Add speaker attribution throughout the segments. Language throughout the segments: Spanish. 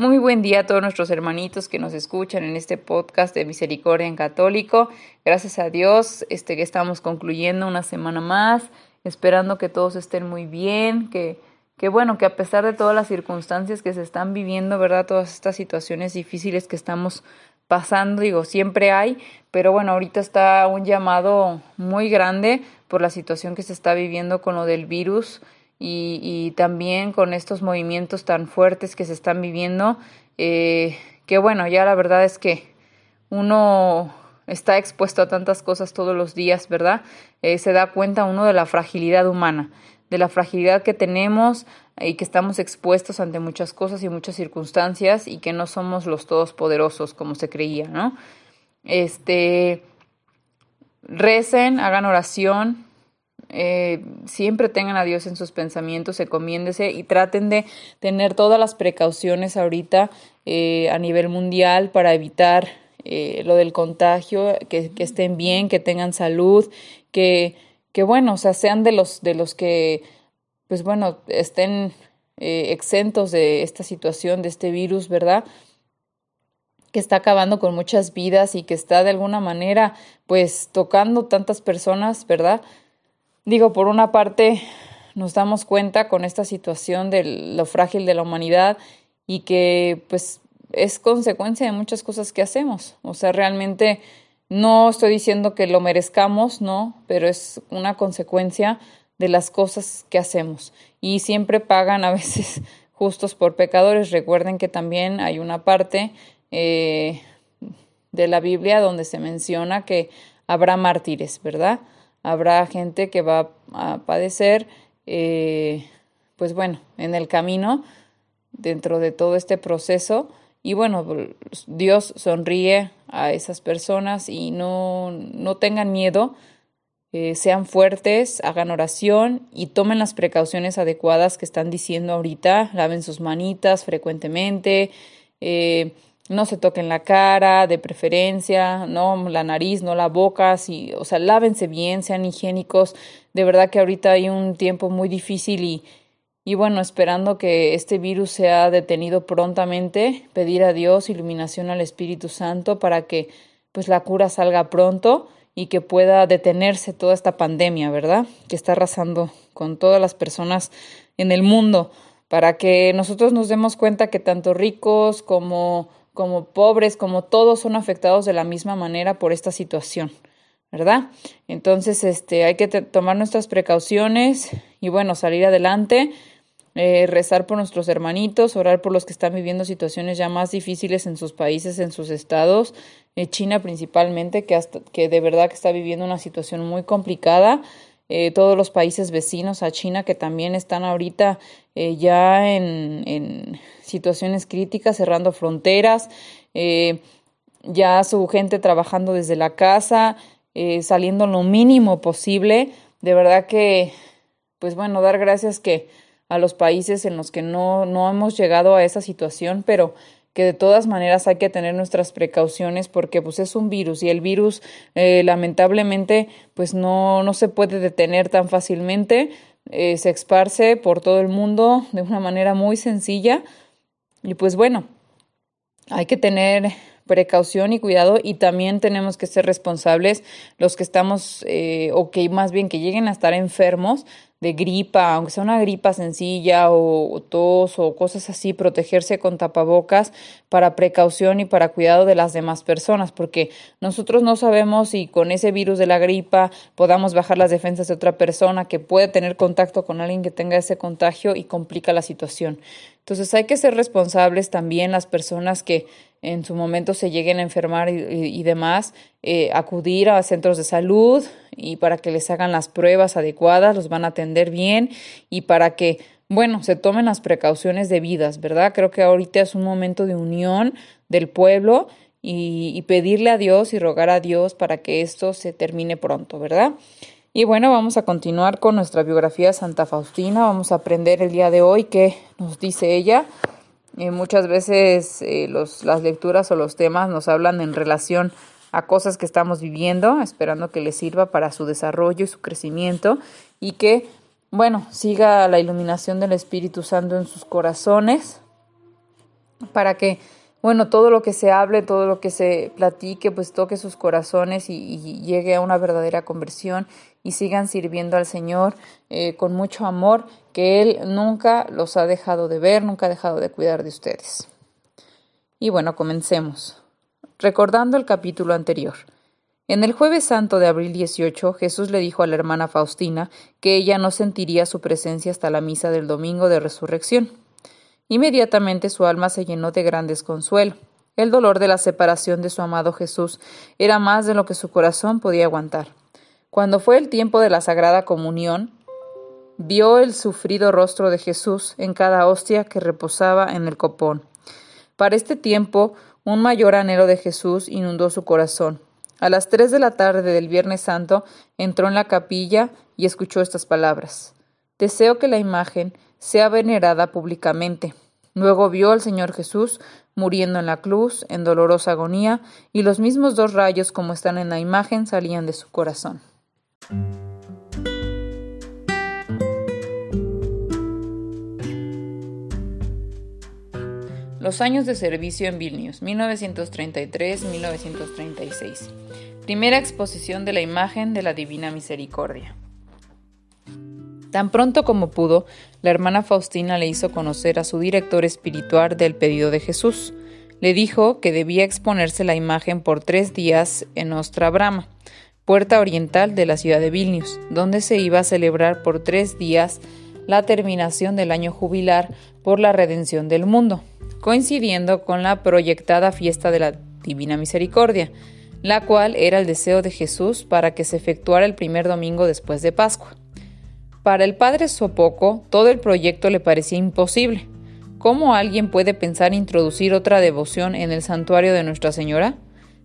Speaker 1: Muy buen día a todos nuestros hermanitos que nos escuchan en este podcast de Misericordia en Católico. Gracias a Dios este, que estamos concluyendo una semana más, esperando que todos estén muy bien, que, que bueno, que a pesar de todas las circunstancias que se están viviendo, ¿verdad? Todas estas situaciones difíciles que estamos pasando, digo, siempre hay, pero bueno, ahorita está un llamado muy grande por la situación que se está viviendo con lo del virus y, y también con estos movimientos tan fuertes que se están viviendo, eh, que bueno, ya la verdad es que uno está expuesto a tantas cosas todos los días, ¿verdad? Eh, se da cuenta uno de la fragilidad humana, de la fragilidad que tenemos y que estamos expuestos ante muchas cosas y muchas circunstancias y que no somos los todos poderosos como se creía, ¿no? Este, recen, hagan oración, eh, siempre tengan a Dios en sus pensamientos, encomiéndese y traten de tener todas las precauciones ahorita eh, a nivel mundial para evitar eh, lo del contagio, que, que, estén bien, que tengan salud, que, que bueno, o sea, sean de los, de los que, pues bueno, estén exentos de esta situación, de este virus, ¿verdad? que está acabando con muchas vidas y que está de alguna manera pues tocando tantas personas, ¿verdad? Digo, por una parte, nos damos cuenta con esta situación de lo frágil de la humanidad y que pues es consecuencia de muchas cosas que hacemos. O sea, realmente no estoy diciendo que lo merezcamos, no, pero es una consecuencia de las cosas que hacemos. Y siempre pagan a veces justos por pecadores. Recuerden que también hay una parte eh, de la Biblia donde se menciona que habrá mártires, ¿verdad? Habrá gente que va a padecer, eh, pues bueno, en el camino, dentro de todo este proceso. Y bueno, Dios sonríe a esas personas y no, no tengan miedo, eh, sean fuertes, hagan oración y tomen las precauciones adecuadas que están diciendo ahorita, laven sus manitas frecuentemente. Eh, no se toquen la cara, de preferencia, no la nariz, no la boca, sí, o sea, lávense bien, sean higiénicos. De verdad que ahorita hay un tiempo muy difícil y, y bueno, esperando que este virus sea detenido prontamente, pedir a Dios iluminación al Espíritu Santo para que pues la cura salga pronto y que pueda detenerse toda esta pandemia, ¿verdad? Que está arrasando con todas las personas en el mundo, para que nosotros nos demos cuenta que tanto ricos como como pobres, como todos son afectados de la misma manera por esta situación, ¿verdad? Entonces, este, hay que tomar nuestras precauciones y bueno, salir adelante, eh, rezar por nuestros hermanitos, orar por los que están viviendo situaciones ya más difíciles en sus países, en sus estados, eh, China principalmente, que, hasta, que de verdad que está viviendo una situación muy complicada. Eh, todos los países vecinos a China que también están ahorita eh, ya en, en, situaciones críticas, cerrando fronteras, eh, ya su gente trabajando desde la casa, saliendo lo mínimo posible. De verdad que, pues bueno, dar gracias que a los países en los que no, no hemos llegado a esa situación, pero que de todas maneras hay que tener nuestras precauciones porque pues es un virus y el virus eh, lamentablemente pues no, no se puede detener tan fácilmente, eh, se esparce por todo el mundo de una manera muy sencilla. Y pues bueno, hay que tener precaución y cuidado y también tenemos que ser responsables los que estamos eh, o que más bien que lleguen a estar enfermos de gripa, aunque sea una gripa sencilla o, tos o cosas así, protegerse con tapabocas para precaución y para cuidado de las demás personas, porque nosotros no sabemos si con ese virus de la gripa podamos bajar las defensas de otra persona que puede tener contacto con alguien que tenga ese contagio y complica la situación. Entonces hay que ser responsables también las personas que en su momento se lleguen a enfermar y, demás, eh, acudir a centros de salud y para que les hagan las pruebas adecuadas, los van a atender bien y para que bueno, se tomen las precauciones debidas, ¿verdad? Creo que ahorita es un momento de unión del pueblo y, y pedirle a Dios y rogar a Dios para que esto se termine pronto, ¿verdad? Y bueno, vamos a continuar con nuestra biografía de Santa Faustina. Vamos a aprender el día de hoy qué nos dice ella. Eh, muchas veces eh, los, las lecturas o los temas nos hablan en relación a cosas que estamos viviendo, esperando que les sirva para su desarrollo y su crecimiento y que, bueno, siga la iluminación del Espíritu Santo en sus corazones para que bueno, todo lo que se hable, todo lo que se platique, pues toque sus corazones y, llegue a una verdadera conversión y sigan sirviendo al Señor eh, con mucho amor, que Él nunca los ha dejado de ver, nunca ha dejado de cuidar de ustedes. Y bueno, comencemos. Recordando el capítulo anterior. En el jueves santo de abril 18, Jesús le dijo a la hermana Faustina que ella no sentiría su presencia hasta la misa del domingo de resurrección. Inmediatamente su alma se llenó de gran desconsuelo. El dolor de la separación de su amado Jesús era más de lo que su corazón podía aguantar. Cuando fue el tiempo de la Sagrada Comunión, vio el sufrido rostro de Jesús en cada hostia que reposaba en el copón. Para este tiempo, un mayor anhelo de Jesús inundó su corazón. A las tres de la tarde del Viernes Santo entró en la capilla y escuchó estas palabras. Deseo que la imagen sea venerada públicamente. Luego vio al Señor Jesús muriendo en la cruz, en dolorosa agonía, y los mismos dos rayos como están en la imagen salían de su corazón. Los años de servicio en Vilnius, 1933-1936. Primera exposición de la imagen de la Divina Misericordia. Tan pronto como pudo, la hermana Faustina le hizo conocer a su director espiritual del pedido de Jesús. Le dijo que debía exponerse la imagen por tres días en Ostra Brama, puerta oriental de la ciudad de Vilnius, donde se iba a celebrar por tres días la terminación del año jubilar por la redención del mundo, coincidiendo con la proyectada fiesta de la Divina Misericordia, la cual era el deseo de Jesús para que se efectuara el primer domingo después de Pascua. Para el padre Sopoco, todo el proyecto le parecía imposible. ¿Cómo alguien puede pensar introducir otra devoción en el santuario de Nuestra Señora?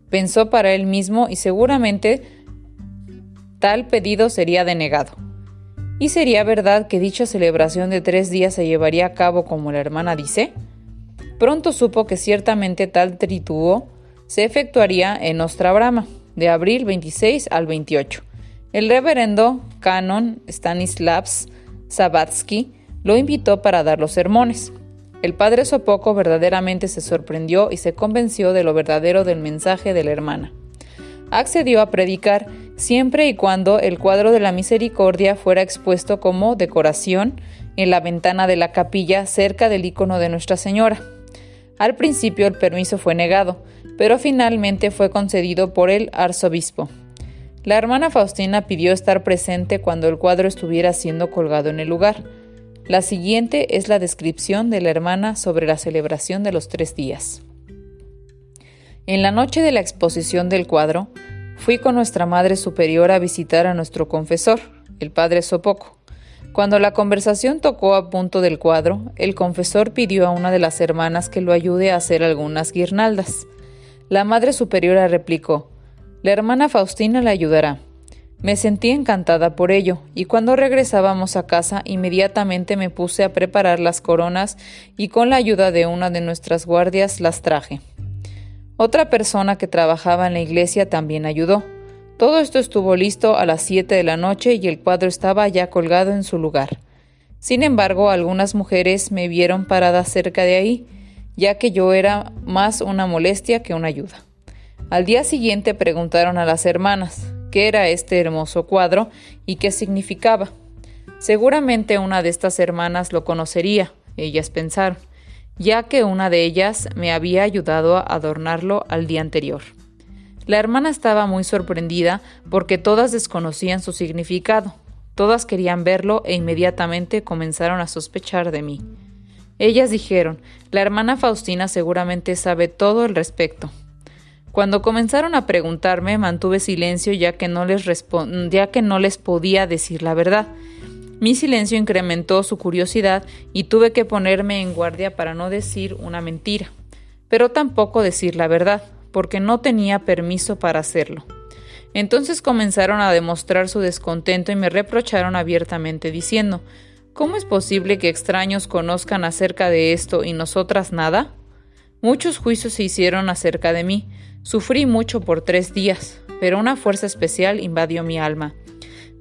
Speaker 1: Pensó para él mismo y seguramente tal pedido sería denegado. ¿Y sería verdad que dicha celebración de tres días se llevaría a cabo como la hermana dice? Pronto supo que ciertamente tal trituo se efectuaría en Ostra Brama, de abril 26 al 28 el reverendo canon Stanislavs Sabatsky lo invitó para dar los sermones. El padre Sopoco verdaderamente se sorprendió y se convenció de lo verdadero del mensaje de la hermana. Accedió a predicar siempre y cuando el cuadro de la misericordia fuera expuesto como decoración en la ventana de la capilla cerca del icono de Nuestra Señora. Al principio el permiso fue negado, pero finalmente fue concedido por el arzobispo. La hermana Faustina pidió estar presente cuando el cuadro estuviera siendo colgado en el lugar. La siguiente es la descripción de la hermana sobre la celebración de los tres días. En la noche de la exposición del cuadro, fui con nuestra Madre Superior a visitar a nuestro confesor, el Padre Sopoco. Cuando la conversación tocó a punto del cuadro, el confesor pidió a una de las hermanas que lo ayude a hacer algunas guirnaldas. La Madre Superiora replicó, la hermana Faustina le ayudará. Me sentí encantada por ello, y cuando regresábamos a casa inmediatamente me puse a preparar las coronas y con la ayuda de una de nuestras guardias las traje. Otra persona que trabajaba en la iglesia también ayudó. Todo esto estuvo listo a las siete de la noche y el cuadro estaba ya colgado en su lugar. Sin embargo, algunas mujeres me vieron parada cerca de ahí, ya que yo era más una molestia que una ayuda. Al día siguiente preguntaron a las hermanas qué era este hermoso cuadro y qué significaba. Seguramente una de estas hermanas lo conocería, ellas pensaron, ya que una de ellas me había ayudado a adornarlo al día anterior. La hermana estaba muy sorprendida porque todas desconocían su significado, todas querían verlo e inmediatamente comenzaron a sospechar de mí. Ellas dijeron, la hermana Faustina seguramente sabe todo al respecto. Cuando comenzaron a preguntarme, mantuve silencio ya que no les, ya que no les podía decir la verdad. Mi silencio incrementó su curiosidad y tuve que ponerme en guardia para no decir una mentira, pero tampoco decir la verdad, porque no tenía permiso para hacerlo. Entonces comenzaron a demostrar su descontento y me reprocharon abiertamente, diciendo ¿Cómo es posible que extraños conozcan acerca de esto y nosotras nada? Muchos juicios se hicieron acerca de mí. Sufrí mucho por tres días, pero una fuerza especial invadió mi alma.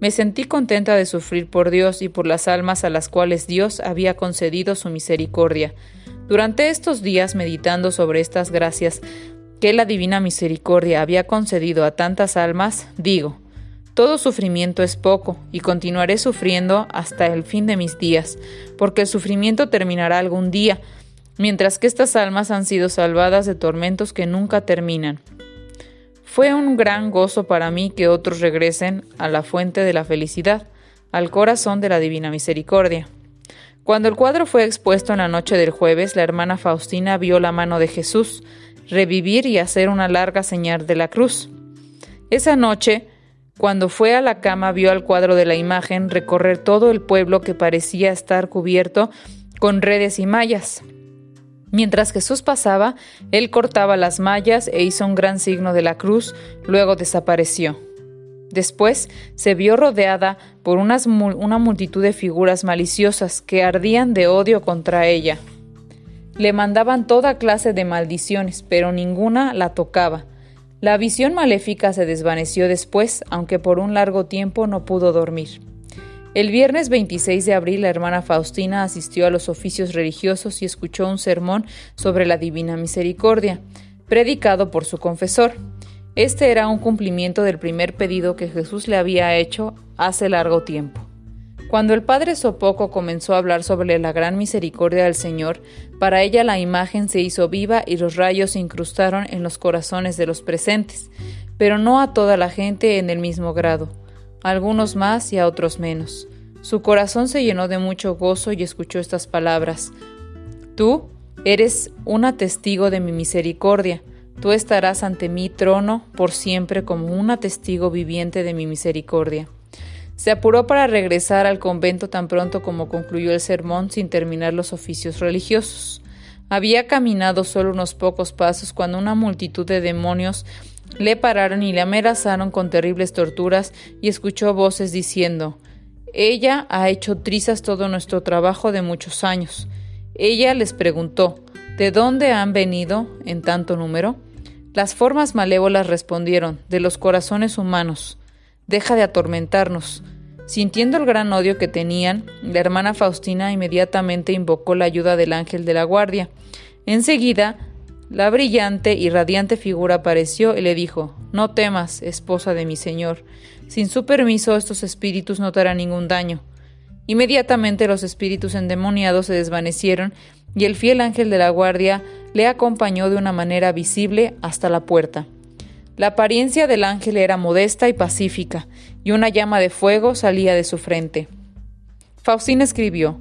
Speaker 1: Me sentí contenta de sufrir por Dios y por las almas a las cuales Dios había concedido su misericordia. Durante estos días, meditando sobre estas gracias que la divina misericordia había concedido a tantas almas, digo, todo sufrimiento es poco, y continuaré sufriendo hasta el fin de mis días, porque el sufrimiento terminará algún día, mientras que estas almas han sido salvadas de tormentos que nunca terminan. Fue un gran gozo para mí que otros regresen a la fuente de la felicidad, al corazón de la Divina Misericordia. Cuando el cuadro fue expuesto en la noche del jueves, la hermana Faustina vio la mano de Jesús revivir y hacer una larga señal de la cruz. Esa noche, cuando fue a la cama vio al cuadro de la imagen recorrer todo el pueblo que parecía estar cubierto con redes y mallas. Mientras Jesús pasaba, él cortaba las mallas e hizo un gran signo de la cruz, luego desapareció. Después se vio rodeada por una multitud de figuras maliciosas que ardían de odio contra ella. Le mandaban toda clase de maldiciones, pero ninguna la tocaba. La visión maléfica se desvaneció después, aunque por un largo tiempo no pudo dormir. El viernes 26 de abril la hermana Faustina asistió a los oficios religiosos y escuchó un sermón sobre la Divina Misericordia, predicado por su confesor. Este era un cumplimiento del primer pedido que Jesús le había hecho hace largo tiempo. Cuando el padre Sopoco comenzó a hablar sobre la gran misericordia del Señor, para ella la imagen se hizo viva y los rayos se incrustaron en los corazones de los presentes, pero no a toda la gente en el mismo grado, algunos más y a otros menos. Su corazón se llenó de mucho gozo y escuchó estas palabras. Tú eres una testigo de mi misericordia, tú estarás ante mi trono por siempre como una testigo viviente de mi misericordia. Se apuró para regresar al convento tan pronto como concluyó el sermón sin terminar los oficios religiosos. Había caminado solo unos pocos pasos cuando una multitud de demonios le pararon y le amenazaron con terribles torturas y escuchó voces diciendo Ella ha hecho trizas todo nuestro trabajo de muchos años. Ella les preguntó ¿De dónde han venido en tanto número? Las formas malévolas respondieron De los corazones humanos. Deja de atormentarnos. Sintiendo el gran odio que tenían, la hermana Faustina inmediatamente invocó la ayuda del ángel de la guardia. Enseguida, la brillante y radiante figura apareció y le dijo No temas, esposa de mi señor. Sin su permiso estos espíritus no te harán ningún daño. Inmediatamente los espíritus endemoniados se desvanecieron y el fiel ángel de la guardia le acompañó de una manera visible hasta la puerta. La apariencia del ángel era modesta y pacífica, y una llama de fuego salía de su frente. Faustina escribió,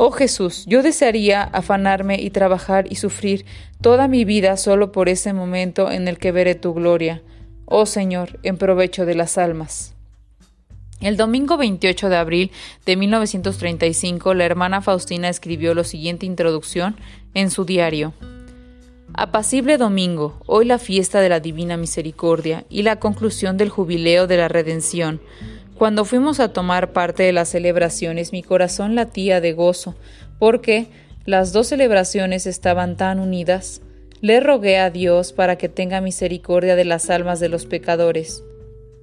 Speaker 1: Oh Jesús, yo desearía afanarme y trabajar y sufrir toda mi vida solo por ese momento en el que veré tu gloria, oh Señor, en provecho de las almas. El domingo 28 de abril de 1935, la hermana Faustina escribió la siguiente introducción en su diario. Apacible domingo, hoy la fiesta de la Divina Misericordia y la conclusión del jubileo de la redención. Cuando fuimos a tomar parte de las celebraciones, mi corazón latía de gozo, porque las dos celebraciones estaban tan unidas. Le rogué a Dios para que tenga misericordia de las almas de los pecadores.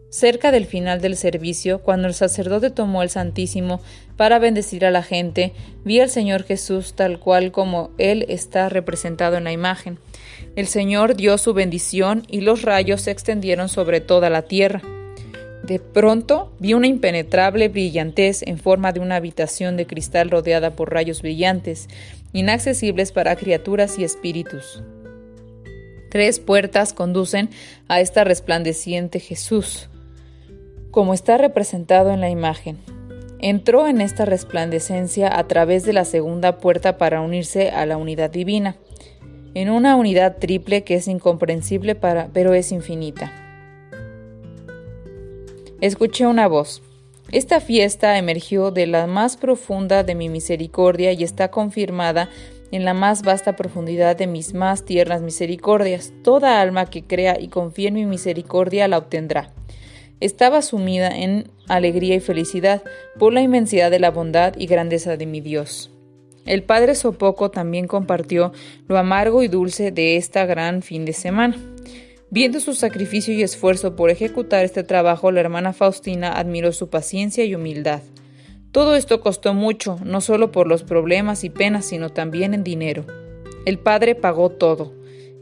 Speaker 1: Cerca del final del servicio, cuando el sacerdote tomó el Santísimo para bendecir a la gente, vi al Señor Jesús tal cual como Él está representado en la imagen. El Señor dio su bendición y los rayos se extendieron sobre toda la tierra. De pronto vi una impenetrable brillantez en forma de una habitación de cristal rodeada por rayos brillantes, inaccesibles para criaturas y espíritus. Tres puertas conducen a esta resplandeciente Jesús como está representado en la imagen. Entró en esta resplandecencia a través de la segunda puerta para unirse a la unidad divina, en una unidad triple que es incomprensible para, pero es infinita. Escuché una voz. Esta fiesta emergió de la más profunda de mi misericordia y está confirmada en la más vasta profundidad de mis más tiernas misericordias. Toda alma que crea y confíe en mi misericordia la obtendrá. Estaba sumida en alegría y felicidad por la inmensidad de la bondad y grandeza de mi Dios. El padre Sopoco también compartió lo amargo y dulce de esta gran fin de semana. Viendo su sacrificio y esfuerzo por ejecutar este trabajo, la hermana Faustina admiró su paciencia y humildad. Todo esto costó mucho, no solo por los problemas y penas, sino también en dinero. El padre pagó todo.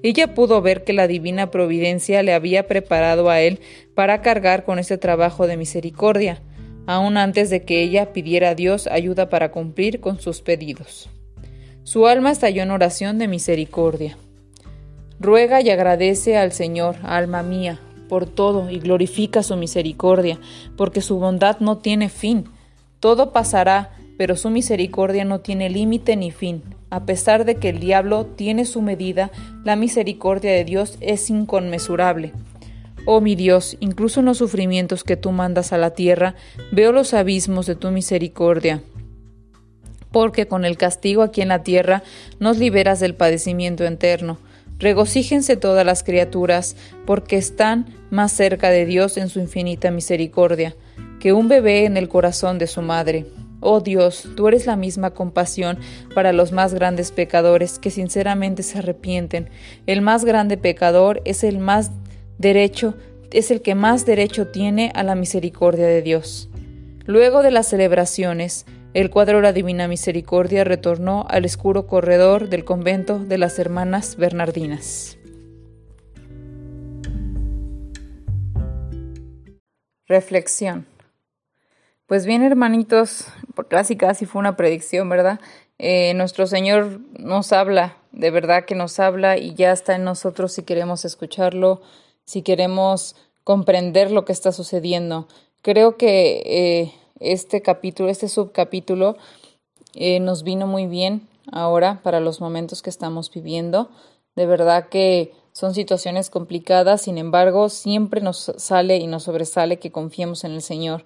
Speaker 1: Ella pudo ver que la divina providencia le había preparado a él para cargar con este trabajo de misericordia, aun antes de que ella pidiera a Dios ayuda para cumplir con sus pedidos. Su alma estalló en oración de misericordia. Ruega y agradece al Señor, alma mía, por todo y glorifica su misericordia, porque su bondad no tiene fin. Todo pasará, pero su misericordia no tiene límite ni fin. A pesar de que el diablo tiene su medida, la misericordia de Dios es inconmensurable. Oh mi Dios, incluso en los sufrimientos que tú mandas a la tierra, veo los abismos de tu misericordia porque con el castigo aquí en la tierra nos liberas del padecimiento eterno. Regocíjense todas las criaturas, porque están más cerca de Dios en su infinita misericordia, que un bebé en el corazón de su madre. Oh Dios, tú eres la misma compasión para los más grandes pecadores que sinceramente se arrepienten. El más grande pecador es el más derecho, es el que más derecho tiene a la misericordia de Dios. Luego de las celebraciones, el cuadro la Divina Misericordia retornó al oscuro corredor del convento de las Hermanas Bernardinas. Reflexión. Pues bien, hermanitos, casi casi fue una predicción, ¿verdad? Eh, nuestro Señor nos habla, de verdad que nos habla y ya está en nosotros si queremos escucharlo, si queremos comprender lo que está sucediendo. Creo que eh, este capítulo, este subcapítulo, eh, nos vino muy bien ahora para los momentos que estamos viviendo. De verdad que son situaciones complicadas, sin embargo, siempre nos sale y nos sobresale que confiemos en el Señor,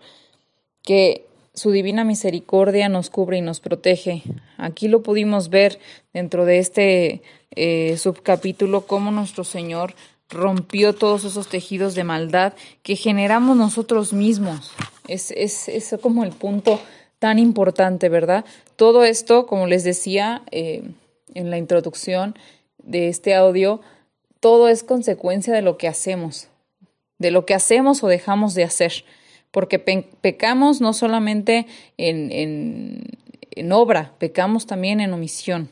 Speaker 1: que su divina misericordia nos cubre y nos protege. Aquí lo pudimos ver dentro de este eh, subcapítulo, cómo nuestro Señor rompió todos esos tejidos de maldad que generamos nosotros mismos. Es, es, como el punto tan importante, ¿verdad? Todo esto, como les decía eh, en la introducción de este audio, todo es consecuencia de lo que hacemos, de lo que hacemos o dejamos de hacer, porque pecamos no solamente en, en, en, obra, pecamos también en omisión.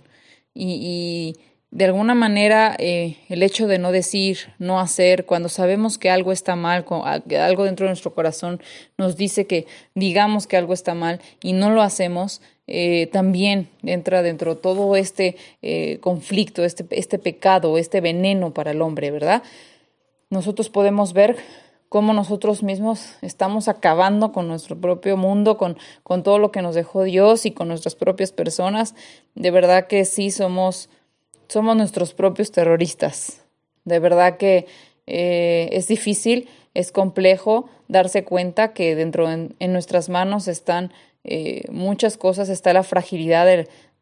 Speaker 1: y de alguna manera eh, el hecho de no decir, no hacer, cuando sabemos que algo está mal, algo dentro de nuestro corazón nos dice que digamos que algo está mal y no lo hacemos, eh, también entra dentro todo este eh, conflicto, este, este pecado, este veneno para el hombre, ¿verdad? Nosotros podemos ver cómo nosotros mismos estamos acabando con nuestro propio mundo, con, con todo lo que nos dejó Dios y con nuestras propias personas. De verdad que sí somos somos nuestros propios terroristas. De verdad que eh, es difícil, es complejo darse cuenta que dentro en, nuestras manos están eh, muchas cosas, está la fragilidad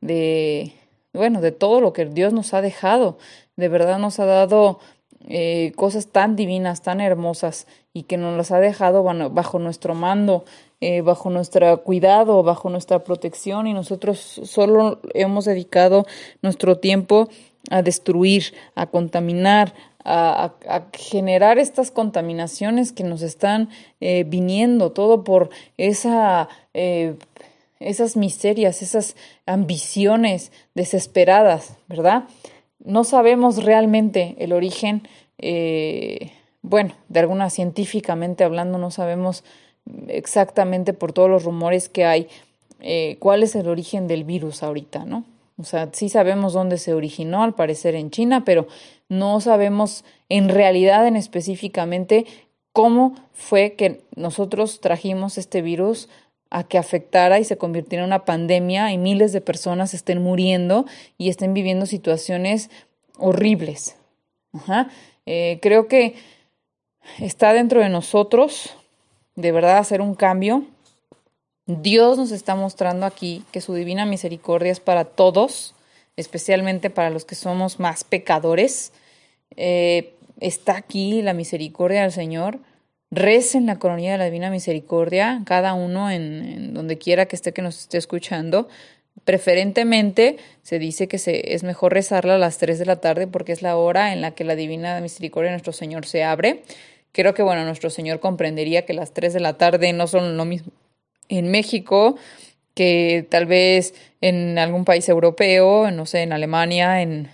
Speaker 1: de, bueno, de todo lo que Dios nos ha dejado. De verdad nos ha dado eh, cosas tan divinas, tan hermosas y que nos las ha dejado bajo nuestro mando eh, bajo nuestro cuidado, bajo nuestra protección y nosotros solo hemos dedicado nuestro tiempo a destruir, a contaminar, a, generar estas contaminaciones que nos están eh, viniendo, todo por esa, eh, esas miserias, esas ambiciones desesperadas, ¿verdad? No sabemos realmente el origen, bueno, de alguna científicamente hablando, no sabemos exactamente por todos los rumores que hay eh, cuál es el origen del virus ahorita, ¿no? O sea, sí sabemos dónde se originó, al parecer en China, pero no sabemos en realidad, en específicamente, cómo fue que nosotros trajimos este virus a que afectara y se convirtiera en una pandemia y miles de personas estén muriendo y estén viviendo situaciones horribles. Eh, creo que está dentro de nosotros de verdad hacer un cambio Dios nos está mostrando aquí que su divina misericordia es para todos, especialmente para los que somos más pecadores. Eh, está aquí la misericordia del Señor. Recen la coronilla de la divina misericordia, cada uno en, donde quiera que esté que nos esté escuchando. Preferentemente se dice que se, es mejor rezarla a las 3 de la tarde porque es la hora en la que la divina misericordia de nuestro Señor se abre. Creo que, bueno, nuestro Señor comprendería que las 3 de la tarde no son lo mismo en México que tal vez en algún país europeo, no sé, en Alemania, en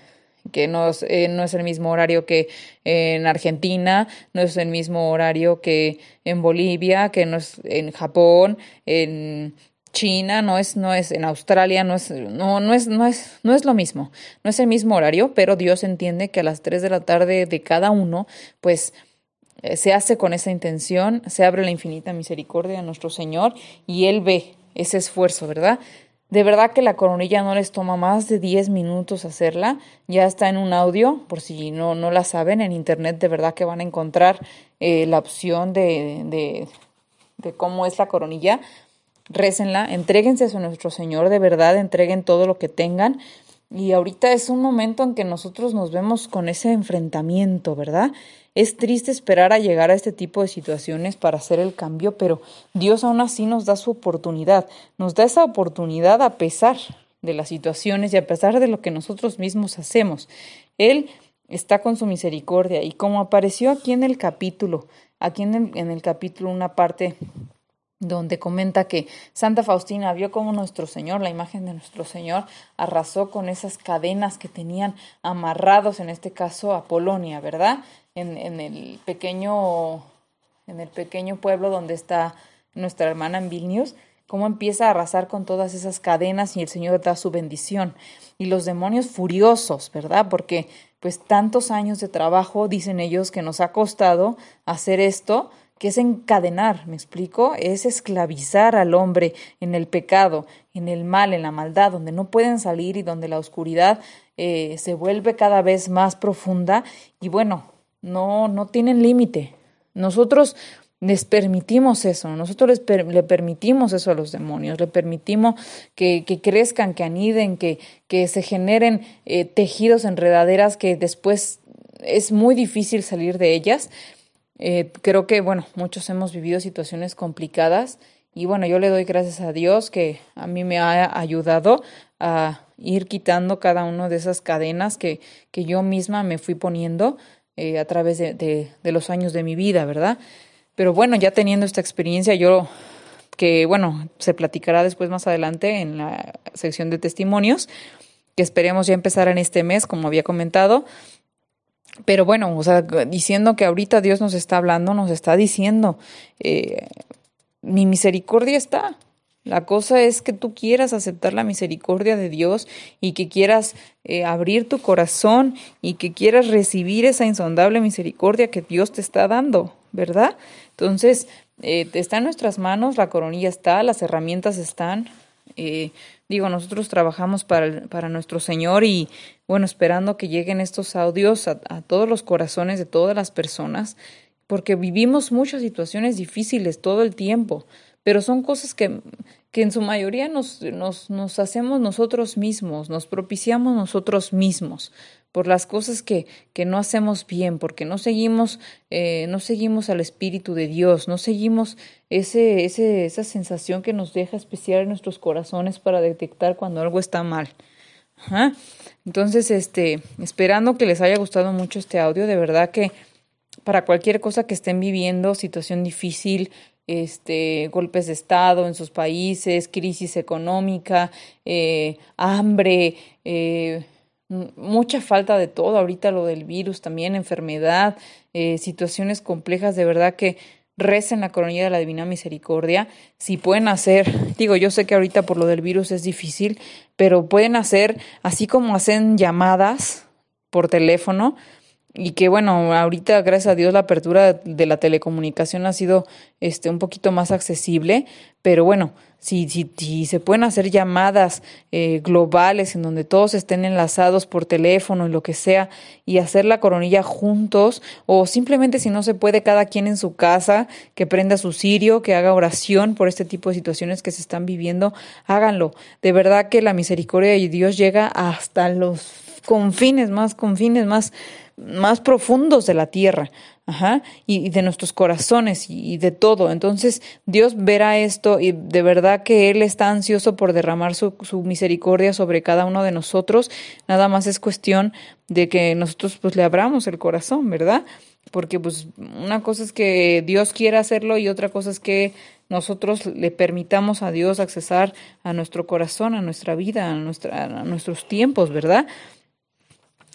Speaker 1: que no es, eh, no es el mismo horario que en Argentina, no es el mismo horario que en Bolivia, que no es en Japón, en China, no es, no es en Australia, no es, no, no es, no es, no es lo mismo, no es el mismo horario, pero Dios entiende que a las 3 de la tarde de cada uno, pues eh, se hace con esa intención, se abre la infinita misericordia de nuestro Señor y Él ve ese esfuerzo, ¿verdad? De verdad que la coronilla no les toma más de 10 minutos hacerla. Ya está en un audio, por si no, no la saben, en internet de verdad que van a encontrar eh, la opción de, de, cómo es la coronilla. Récenla, entréguense a nuestro Señor, de verdad, entreguen todo lo que tengan. Y ahorita es un momento en que nosotros nos vemos con ese enfrentamiento, ¿verdad? Es triste esperar a llegar a este tipo de situaciones para hacer el cambio, pero Dios aún así nos da su oportunidad, nos da esa oportunidad a pesar de las situaciones y a pesar de lo que nosotros mismos hacemos. Él está con su misericordia y como apareció aquí en el capítulo, aquí en el, en el capítulo una parte donde comenta que Santa Faustina vio como nuestro Señor, la imagen de nuestro Señor, arrasó con esas cadenas que tenían amarrados, en este caso a Polonia, ¿verdad? En, el pequeño, en el pequeño pueblo donde está nuestra hermana en Vilnius, cómo empieza a arrasar con todas esas cadenas y el Señor da su bendición. Y los demonios furiosos, ¿verdad? Porque pues tantos años de trabajo, dicen ellos, que nos ha costado hacer esto, que es encadenar, ¿me explico? Es esclavizar al hombre en el pecado, en el mal, en la maldad, donde no pueden salir y donde la oscuridad eh, se vuelve cada vez más profunda y bueno, no, no tienen límite. Nosotros les permitimos eso, nosotros les le permitimos eso a los demonios, le permitimos que, que crezcan, que aniden, que, que se generen eh, tejidos, enredaderas que después es muy difícil salir de ellas eh, creo que, bueno, muchos hemos vivido situaciones complicadas y bueno, yo le doy gracias a Dios que a mí me ha ayudado a ir quitando cada una de esas cadenas que, que yo misma me fui poniendo eh, a través de, de, los años de mi vida, ¿verdad? Pero bueno, ya teniendo esta experiencia, yo que bueno, se platicará después más adelante en la sección de testimonios, que esperemos ya empezar en este mes, como había comentado, pero bueno, o sea, diciendo que ahorita Dios nos está hablando, nos está diciendo, eh, mi misericordia está. La cosa es que tú quieras aceptar la misericordia de Dios y que quieras eh, abrir tu corazón y que quieras recibir esa insondable misericordia que Dios te está dando, ¿verdad? Entonces, eh, está en nuestras manos, la coronilla está, las herramientas están. Eh, digo, nosotros trabajamos para, para nuestro Señor y bueno, esperando que lleguen estos audios a, a todos los corazones de todas las personas, porque vivimos muchas situaciones difíciles todo el tiempo, pero son cosas que, que en su mayoría nos, nos, hacemos nosotros mismos, nos propiciamos nosotros mismos por las cosas que, que no hacemos bien, porque no seguimos, eh, no seguimos al Espíritu de Dios, no seguimos ese, ese, esa sensación que nos deja especial en nuestros corazones para detectar cuando algo está mal. Entonces, este, esperando que les haya gustado mucho este audio, de verdad que para cualquier cosa que estén viviendo, situación difícil, este, golpes de Estado en sus países, crisis económica, eh, hambre, eh, mucha falta de todo, ahorita lo del virus también, enfermedad, eh, situaciones complejas, de verdad que recen la coronilla de la Divina Misericordia. Si pueden hacer, digo, yo sé que ahorita por lo del virus es difícil, pero pueden hacer, así como hacen llamadas por teléfono, y que bueno, ahorita gracias a Dios la apertura de la telecomunicación ha sido este un poquito más accesible, pero bueno, si, si, si se pueden hacer llamadas eh, globales en donde todos estén enlazados por teléfono y lo que sea y hacer la coronilla juntos o simplemente si no se puede cada quien en su casa que prenda su cirio, que haga oración por este tipo de situaciones que se están viviendo, háganlo. De verdad que la misericordia de Dios llega hasta los confines, más confines, más más profundos de la tierra, ajá, y, de nuestros corazones y, de todo. Entonces Dios verá esto y de verdad que Él está ansioso por derramar su, su, misericordia sobre cada uno de nosotros. Nada más es cuestión de que nosotros pues le abramos el corazón, ¿verdad? Porque pues una cosa es que Dios quiera hacerlo y otra cosa es que nosotros le permitamos a Dios accesar a nuestro corazón, a nuestra vida, a, nuestra, a nuestros tiempos, ¿verdad?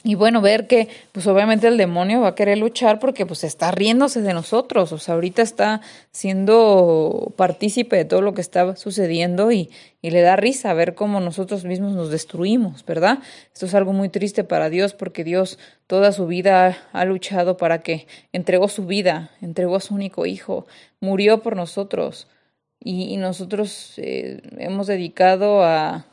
Speaker 1: Y bueno, ver que pues obviamente el demonio va a querer luchar porque pues está riéndose de nosotros, o sea, ahorita está siendo partícipe de todo lo que está sucediendo y, y le da risa ver cómo nosotros mismos nos destruimos, ¿verdad? Esto es algo muy triste para Dios porque Dios toda su vida ha luchado para que entregó su vida, entregó a su único hijo, murió por nosotros y, nosotros eh, hemos dedicado a,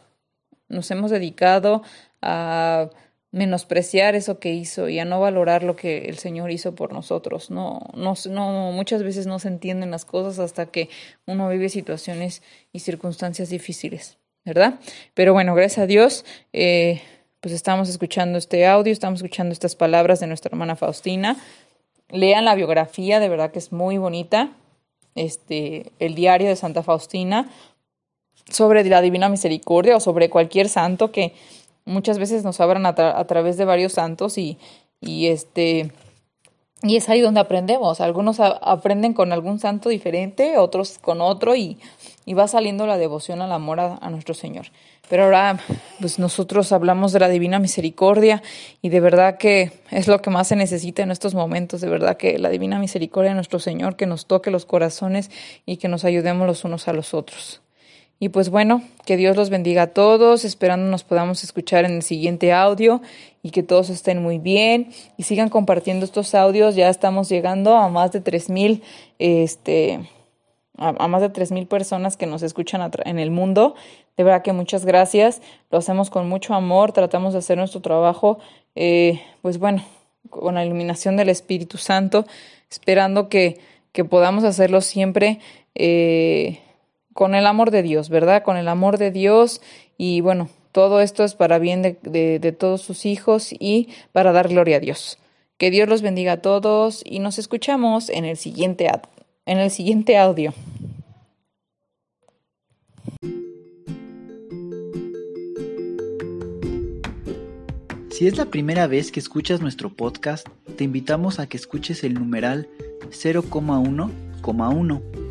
Speaker 1: nos hemos dedicado a menospreciar eso que hizo y a no valorar lo que el Señor hizo por nosotros. No, no, no, muchas veces no se entienden las cosas hasta que uno vive situaciones y circunstancias difíciles, ¿verdad? Pero bueno, gracias a Dios, eh, pues estamos escuchando este audio, estamos escuchando estas palabras de nuestra hermana Faustina. Lean la biografía, de verdad que es muy bonita. Este, el diario de Santa Faustina sobre la Divina Misericordia o sobre cualquier santo que muchas veces nos abran a, través de varios santos y, este y es ahí donde aprendemos. Algunos aprenden con algún santo diferente, otros con otro y, y va saliendo la devoción al amor a, a, nuestro Señor. Pero ahora, pues nosotros hablamos de la divina misericordia y de verdad que es lo que más se necesita en estos momentos, de verdad que la divina misericordia de nuestro Señor, que nos toque los corazones y que nos ayudemos los unos a los otros. Y pues bueno, que Dios los bendiga a todos, esperando nos podamos escuchar en el siguiente audio y que todos estén muy bien y sigan compartiendo estos audios. Ya estamos llegando a más de 3000 este a, más de 3000 personas que nos escuchan en el mundo. De verdad que muchas gracias. Lo hacemos con mucho amor, tratamos de hacer nuestro trabajo eh, pues bueno, con la iluminación del Espíritu Santo, esperando que que podamos hacerlo siempre eh, con el amor de Dios, ¿verdad? Con el amor de Dios y bueno, todo esto es para bien de, todos sus hijos y para dar gloria a Dios. Que Dios los bendiga a todos y nos escuchamos en el siguiente, en el siguiente audio.
Speaker 2: Si es la primera vez que escuchas nuestro podcast, te invitamos a que escuches el numeral 0,1,1